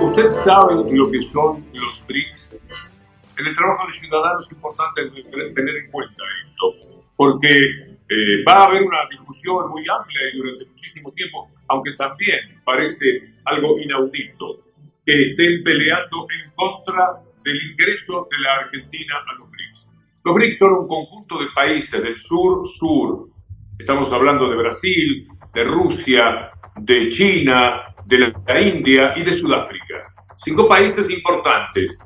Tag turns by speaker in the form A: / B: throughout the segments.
A: Usted sabe lo que son los BRICS. En el trabajo de ciudadanos es importante tener en cuenta esto, porque eh, va a haber una discusión muy amplia y durante muchísimo tiempo, aunque también parece algo inaudito que estén peleando en contra del ingreso de la Argentina a los BRICS. Los BRICS son un conjunto de países del sur-sur. Estamos hablando de Brasil, de Rusia, de China, de la India y de Sudáfrica. Cinco países importantes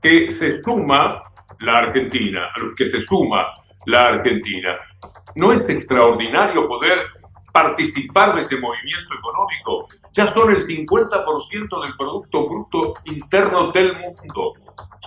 A: que se suma la Argentina, a los que se suma la Argentina. ¿No es extraordinario poder participar de ese movimiento económico? Ya son el 50% del Producto Bruto Interno del mundo.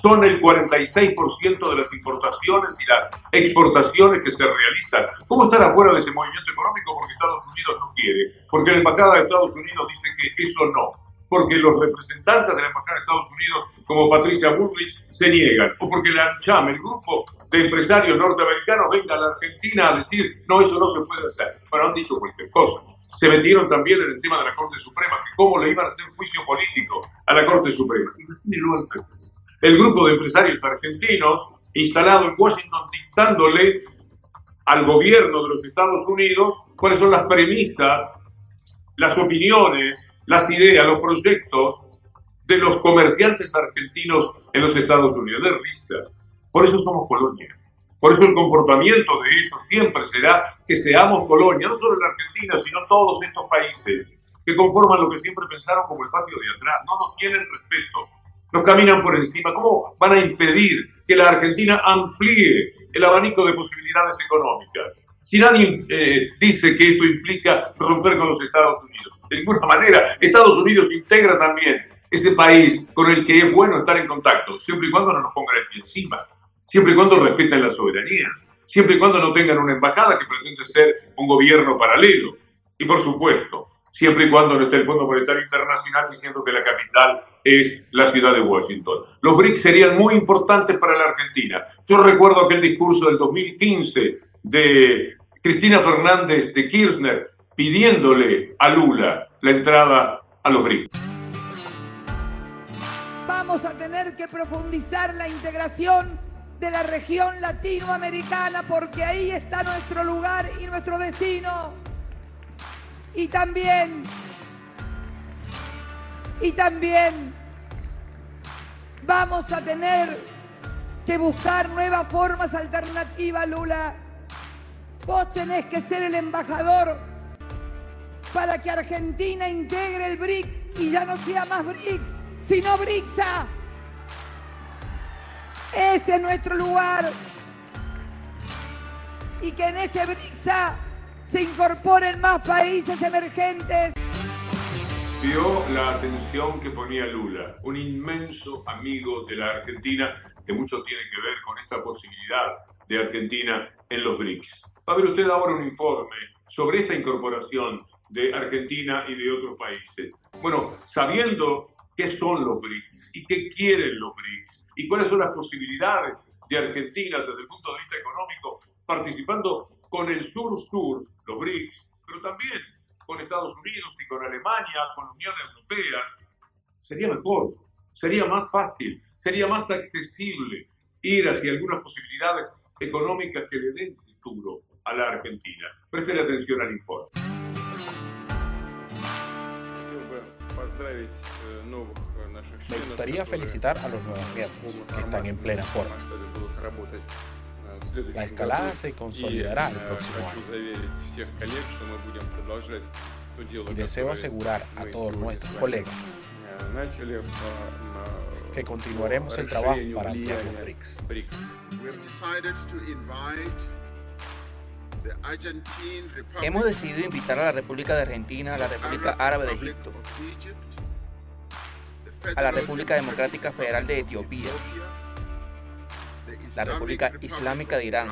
A: Son el 46% de las importaciones y las exportaciones que se realizan. ¿Cómo estar afuera de ese movimiento económico porque Estados Unidos no quiere? Porque la Embajada de Estados Unidos dice que eso no porque los representantes de la Embajada de Estados Unidos, como Patricia Bullrich, se niegan, o porque la CHAM, el grupo de empresarios norteamericanos, venga a la Argentina a decir, no, eso no se puede hacer. Bueno, han dicho cualquier cosa. Se metieron también en el tema de la Corte Suprema, que cómo le iban a hacer juicio político a la Corte Suprema. El grupo de empresarios argentinos, instalado en Washington, dictándole al gobierno de los Estados Unidos cuáles son las premisas, las opiniones, las ideas, los proyectos de los comerciantes argentinos en los Estados Unidos. De risa. Por eso somos colonia. Por eso el comportamiento de ellos siempre será que seamos colonia, no solo en Argentina, sino todos estos países que conforman lo que siempre pensaron como el patio de atrás. No nos tienen respeto, nos caminan por encima. ¿Cómo van a impedir que la Argentina amplíe el abanico de posibilidades económicas? Si nadie eh, dice que esto implica romper con los Estados Unidos de ninguna manera. Estados Unidos integra también este país con el que es bueno estar en contacto, siempre y cuando no nos pongan encima, siempre y cuando respeten la soberanía, siempre y cuando no tengan una embajada que pretende ser un gobierno paralelo. Y por supuesto, siempre y cuando no esté el Fondo Monetario Internacional diciendo que la capital es la ciudad de Washington. Los BRICS serían muy importantes para la Argentina. Yo recuerdo aquel discurso del 2015 de Cristina Fernández de Kirchner pidiéndole a Lula la entrada a los BRICS.
B: Vamos a tener que profundizar la integración de la región latinoamericana porque ahí está nuestro lugar y nuestro destino. Y también, y también vamos a tener que buscar nuevas formas alternativas, Lula. Vos tenés que ser el embajador para que Argentina integre el BRIC y ya no sea más BRICS, sino BRICSA. Ese es nuestro lugar. Y que en ese BRICSA se incorporen más países emergentes.
A: Vio la atención que ponía Lula, un inmenso amigo de la Argentina que mucho tiene que ver con esta posibilidad de Argentina en los BRICS. Va a ver usted ahora un informe sobre esta incorporación de Argentina y de otros países. Bueno, sabiendo qué son los BRICS y qué quieren los BRICS y cuáles son las posibilidades de Argentina desde el punto de vista económico, participando con el sur-sur, los BRICS, pero también con Estados Unidos y con Alemania, con la Unión Europea, sería mejor, sería más fácil, sería más accesible ir hacia algunas posibilidades económicas que le den futuro a la Argentina. Presten atención al informe.
C: Me gustaría felicitar a los nuevos miembros que están en plena forma. Э, La escalada se consolidará el próximo año. Y deseo asegurar a todos nuestros colegas que continuaremos el trabajo para ampliar los BRICS.
D: Hemos decidido invitar a la República de Argentina, a la República Árabe de Egipto, a la República Democrática Federal de Etiopía, la República Islámica de Irán,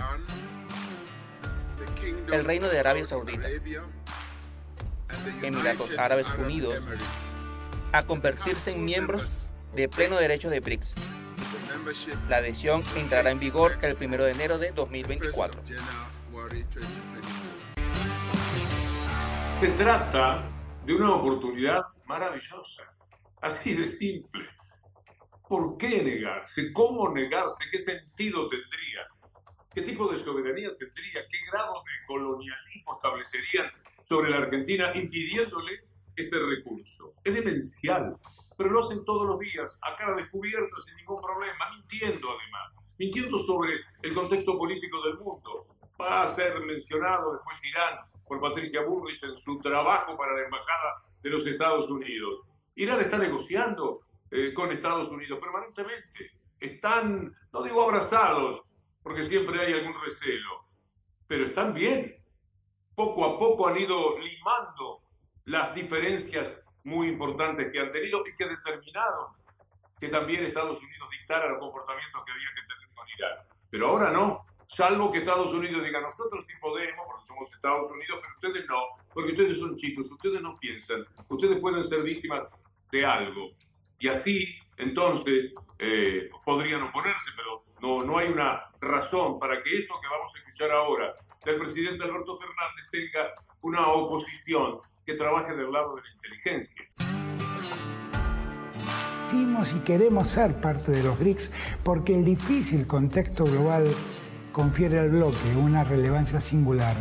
D: el Reino de Arabia Saudita, Emiratos Árabes Unidos, a convertirse en miembros de pleno derecho de BRICS. La adhesión entrará en vigor el 1 de enero de 2024.
A: Se trata de una oportunidad maravillosa. Así de simple. ¿Por qué negarse? ¿Cómo negarse? ¿Qué sentido tendría? ¿Qué tipo de soberanía tendría? ¿Qué grado de colonialismo establecerían sobre la Argentina impidiéndole este recurso? Es demencial, pero lo hacen todos los días, a cara descubierta, sin ningún problema, mintiendo además, mintiendo sobre el contexto político del mundo. Va a ser mencionado después Irán por Patricia Burris en su trabajo para la Embajada de los Estados Unidos. Irán está negociando eh, con Estados Unidos permanentemente. Están, no digo abrazados, porque siempre hay algún recelo, pero están bien. Poco a poco han ido limando las diferencias muy importantes que han tenido y que determinaron que también Estados Unidos dictara los comportamientos que había que tener con Irán. Pero ahora no, salvo que Estados Unidos diga, nosotros sí podemos, porque somos Estados Unidos, pero ustedes no, porque ustedes son chicos, ustedes no piensan, ustedes pueden ser víctimas de algo. Y así, entonces, eh, podrían oponerse, pero no, no hay una razón para que esto que vamos a escuchar ahora del presidente Alberto Fernández tenga una oposición que trabaje del lado de la inteligencia.
E: y queremos ser parte de los BRICS porque el difícil contexto global confiere al bloque una relevancia singular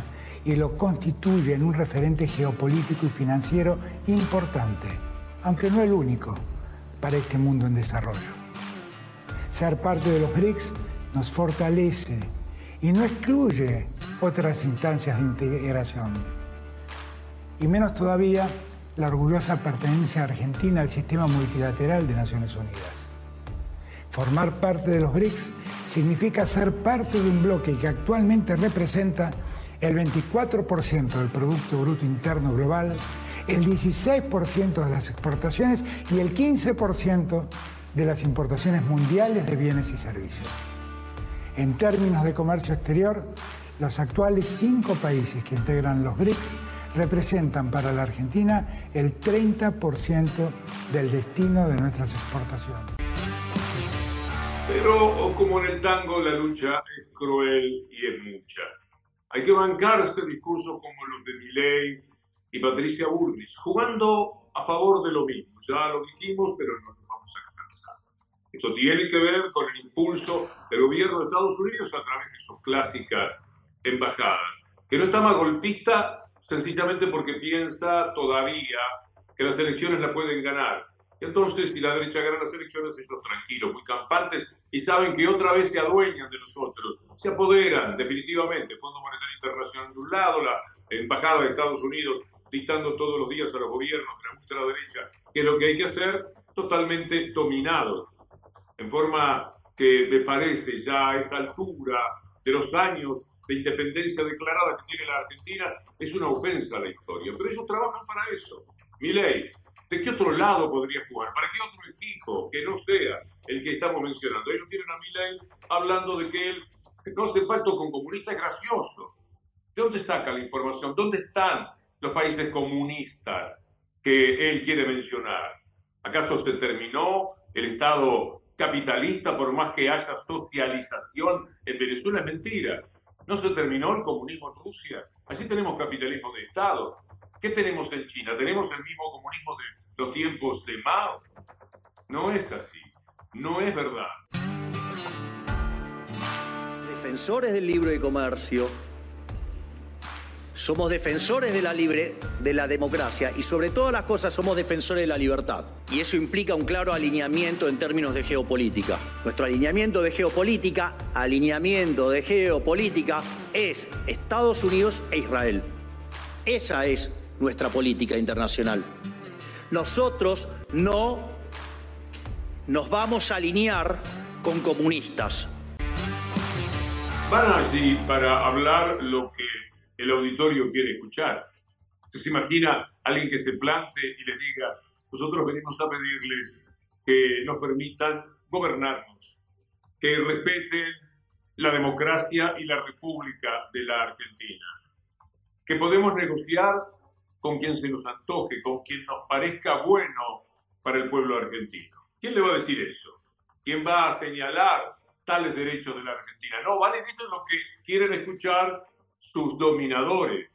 E: y lo constituye en un referente geopolítico y financiero importante, aunque no el único, para este mundo en desarrollo. Ser parte de los BRICS nos fortalece y no excluye otras instancias de integración. Y menos todavía la orgullosa pertenencia argentina al sistema multilateral de Naciones Unidas. Formar parte de los BRICS significa ser parte de un bloque que actualmente representa el 24% del Producto Bruto Interno Global, el 16% de las exportaciones y el 15% de las importaciones mundiales de bienes y servicios. En términos de comercio exterior, los actuales cinco países que integran los BRICS representan para la Argentina el 30% del destino de nuestras exportaciones.
A: Pero como en el tango, la lucha es cruel y es mucha. Hay que bancar este discurso como los de Milei y Patricia Bullrich, jugando a favor de lo mismo. Ya lo dijimos, pero no nos vamos a esto tiene que ver con el impulso del gobierno de Estados Unidos a través de sus clásicas embajadas, que no está más golpista sencillamente porque piensa todavía que las elecciones la pueden ganar. Entonces, si la derecha gana las elecciones, ellos tranquilos, muy campantes, y saben que otra vez se adueñan de nosotros, se apoderan definitivamente. Fondo Monetario Internacional de un lado, la Embajada de Estados Unidos dictando todos los días a los gobiernos de la ultraderecha qué es lo que hay que hacer, totalmente dominados en forma que me parece ya a esta altura de los años de independencia declarada que tiene la Argentina, es una ofensa a la historia. Pero ellos trabajan para eso. Mi ley, ¿de qué otro lado podría jugar? ¿Para qué otro equipo que no sea el que estamos mencionando? Ellos tienen a ley hablando de que él no hace pacto con comunistas, es gracioso. ¿De dónde saca la información? ¿Dónde están los países comunistas que él quiere mencionar? ¿Acaso se terminó el Estado capitalista por más que haya socialización en Venezuela es mentira. No se terminó el comunismo en Rusia. Así tenemos capitalismo de Estado. ¿Qué tenemos en China? ¿Tenemos el mismo comunismo de los tiempos de Mao? No es así. No es verdad.
F: Defensores del libro de comercio somos defensores de la libre, de la democracia y sobre todas las cosas somos defensores de la libertad. Y eso implica un claro alineamiento en términos de geopolítica. Nuestro alineamiento de geopolítica, alineamiento de geopolítica es Estados Unidos e Israel. Esa es nuestra política internacional. Nosotros no nos vamos a alinear con comunistas.
A: Allí para hablar lo que el auditorio quiere escuchar. ¿Se imagina alguien que se plante y le diga, nosotros venimos a pedirles que nos permitan gobernarnos, que respeten la democracia y la república de la Argentina, que podemos negociar con quien se nos antoje, con quien nos parezca bueno para el pueblo argentino. ¿Quién le va a decir eso? ¿Quién va a señalar tales derechos de la Argentina? No, vale, dicen lo que quieren escuchar sus dominadores.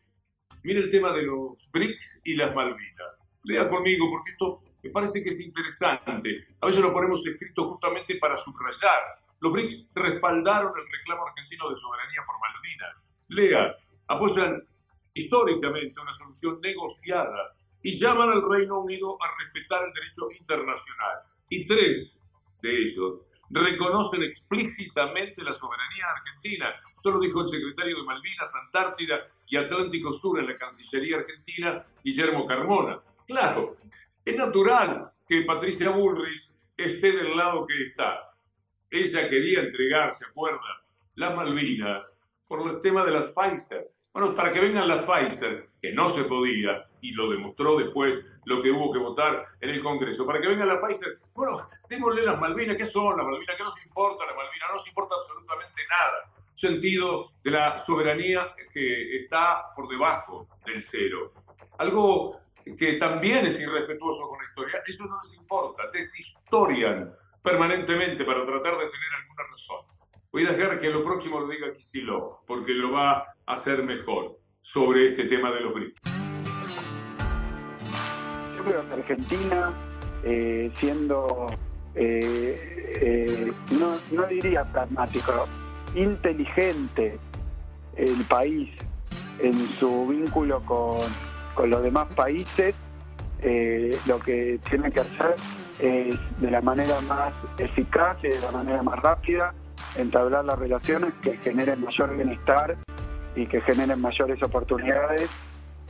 A: Mire el tema de los BRICS y las Malvinas. Lea conmigo porque esto me parece que es interesante. A veces lo ponemos escrito justamente para subrayar. Los BRICS respaldaron el reclamo argentino de soberanía por Malvinas. Lea, apoyan históricamente una solución negociada y llaman al Reino Unido a respetar el derecho internacional. Y tres de ellos reconocen explícitamente la soberanía argentina. Esto lo dijo el secretario de Malvinas, Antártida y Atlántico Sur en la Cancillería Argentina, Guillermo Carmona. Claro, es natural que Patricia Bullrich esté del lado que está. Ella quería entregar, ¿se acuerda? Las Malvinas por el tema de las Pfizer. Bueno, para que vengan las Pfizer, que no se podía, y lo demostró después lo que hubo que votar en el Congreso, para que vengan las Pfizer, bueno, démosle las Malvinas, ¿qué son las Malvinas? ¿Qué nos importa las Malvinas? No nos importa absolutamente nada. Sentido de la soberanía que está por debajo del cero. Algo que también es irrespetuoso con la historia, eso no les importa, deshistorian permanentemente para tratar de tener alguna razón. Voy a dejar que lo próximo lo diga Kisilov, porque lo va a hacer mejor sobre este tema de los BRICS.
G: Yo creo que Argentina, eh, siendo, eh, eh, no, no diría pragmático, inteligente el país en su vínculo con, con los demás países, lo que tiene que hacer es de la manera más eficaz y de la manera más rápida entablar las relaciones que generen mayor bienestar y que generen mayores oportunidades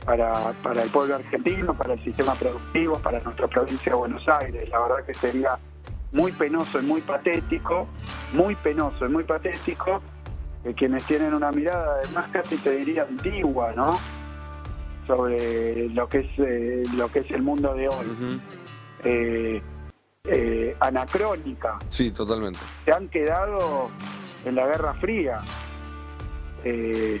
G: para, para el pueblo argentino, para el sistema productivo, para nuestra provincia de Buenos Aires. La verdad que sería muy penoso y muy patético, muy penoso y muy patético que quienes tienen una mirada además casi te diría antigua, ¿no? Sobre lo que es eh, lo que es el mundo de hoy. Eh, anacrónica.
H: Sí, totalmente.
G: Se han quedado en la Guerra Fría. Eh,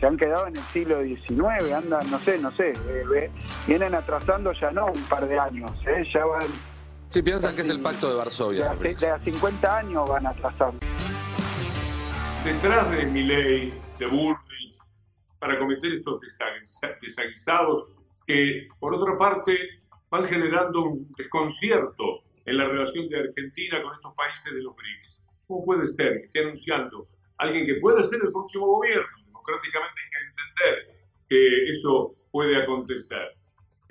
G: se han quedado en el siglo XIX, andan, no sé, no sé, eh, vienen atrasando ya no un par de años, ya van...
H: Sí, piensan que es el pacto de Varsovia.
G: De, a 50 años van atrasando.
A: Detrás de ley de Bullrich, para cometer estos desaguisados que, por otra parte, van generando un desconcierto en la relación de Argentina con estos países de los BRICS. ¿Cómo puede ser que esté anunciando alguien que pueda ser el próximo gobierno? Democráticamente hay que entender que eso puede acontecer.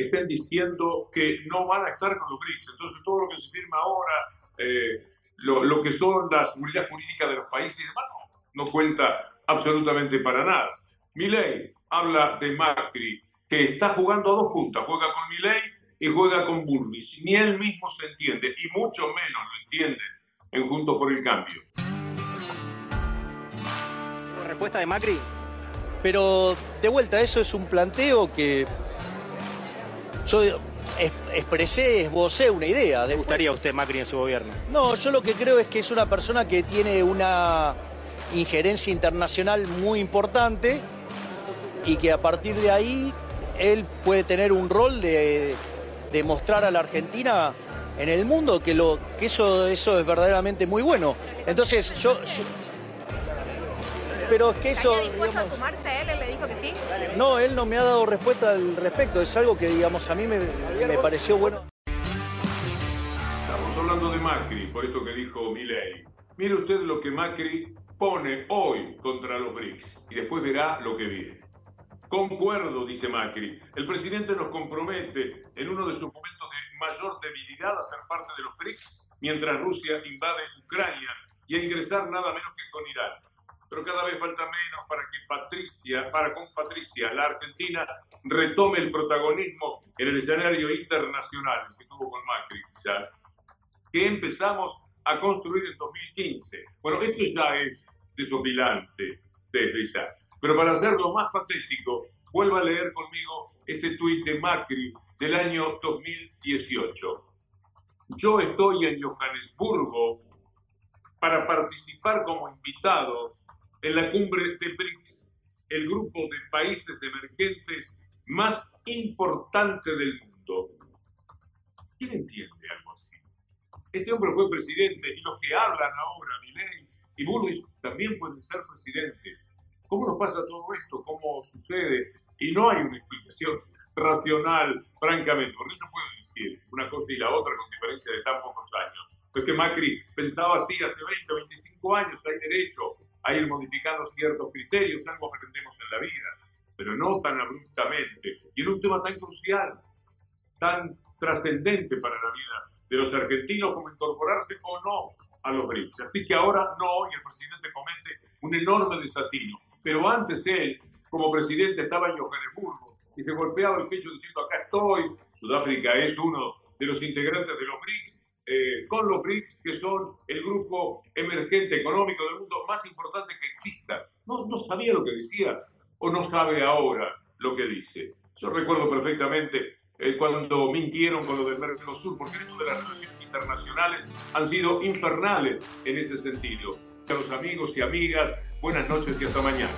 A: Estén diciendo que no van a estar con los BRICS. Entonces todo lo que se firma ahora, eh, lo, que son las seguridad jurídicas de los países y demás, no, cuenta absolutamente para nada. Milei habla de Macri, que está jugando a dos puntas. Juega con Milei y juega con Burbis. Ni él mismo se entiende, y mucho menos lo entienden en Juntos por el Cambio.
I: Respuesta de Macri. Pero de vuelta, eso es un planteo que yo expresé, esbocé una idea.
D: ¿Le gustaría a usted Macri en su gobierno?
I: No, yo lo que creo es que es una persona que tiene una injerencia internacional muy importante y que a partir de ahí él puede tener un rol de demostrar a la Argentina en el mundo que, lo, que eso, eso es verdaderamente muy bueno. Entonces, yo, pero es que eso.
J: dispuesto a sumarse él? ¿Él le dijo que sí?
I: No, él no me ha dado respuesta al respecto. Es algo que, digamos, a mí me, me pareció bueno.
A: Estamos hablando de Macri, por esto que dijo Milei. Mire usted lo que Macri pone hoy contra los BRICS y después verá lo que viene. Concuerdo, dice Macri. El presidente nos compromete en uno de sus momentos de mayor debilidad a ser parte de los BRICS, mientras Rusia invade Ucrania y a ingresar nada menos que con Irán. Pero cada vez falta menos para que Patricia, para con Patricia, la Argentina retome el protagonismo en el escenario internacional que tuvo con Macri, quizás, que empezamos a construir en 2015. Bueno, esto ya es desopilante desde ya. Pero para hacerlo más patético, vuelva a leer conmigo este tuit de Macri del año 2018. Yo estoy en Johannesburgo para participar como invitado en la cumbre de BRICS, el grupo de países emergentes más importante del mundo. ¿Quién entiende algo así? Este hombre fue presidente y los que hablan ahora, Milei y Bullrich, también pueden ser presidentes. ¿Cómo nos pasa todo esto? ¿Cómo sucede? Y no hay una explicación racional, francamente, porque no se puede decir una cosa y la otra con diferencia de tan pocos años. Pues que Macri pensaba así hace 20, 25 años, hay derecho a ir modificando ciertos criterios, algo aprendemos en la vida, pero no tan abruptamente. Y en un tema tan crucial, tan trascendente para la vida de los argentinos como incorporarse o no a los BRICS. Así que ahora no, y el presidente comete un enorme desatino. Pero antes él, como presidente, estaba en Johannesburgo y se golpeaba el pecho diciendo, acá estoy. Sudáfrica es uno de los integrantes de los BRICS, eh, con los BRICS, que son el grupo emergente económico del mundo más importante que exista. No, no sabía lo que decía o no sabe ahora lo que dice. Yo recuerdo perfectamente eh, cuando mintieron con lo del Mercosur, porque esto de las relaciones internacionales han sido infernales en ese sentido. A los amigos y amigas, buenas noches y hasta mañana.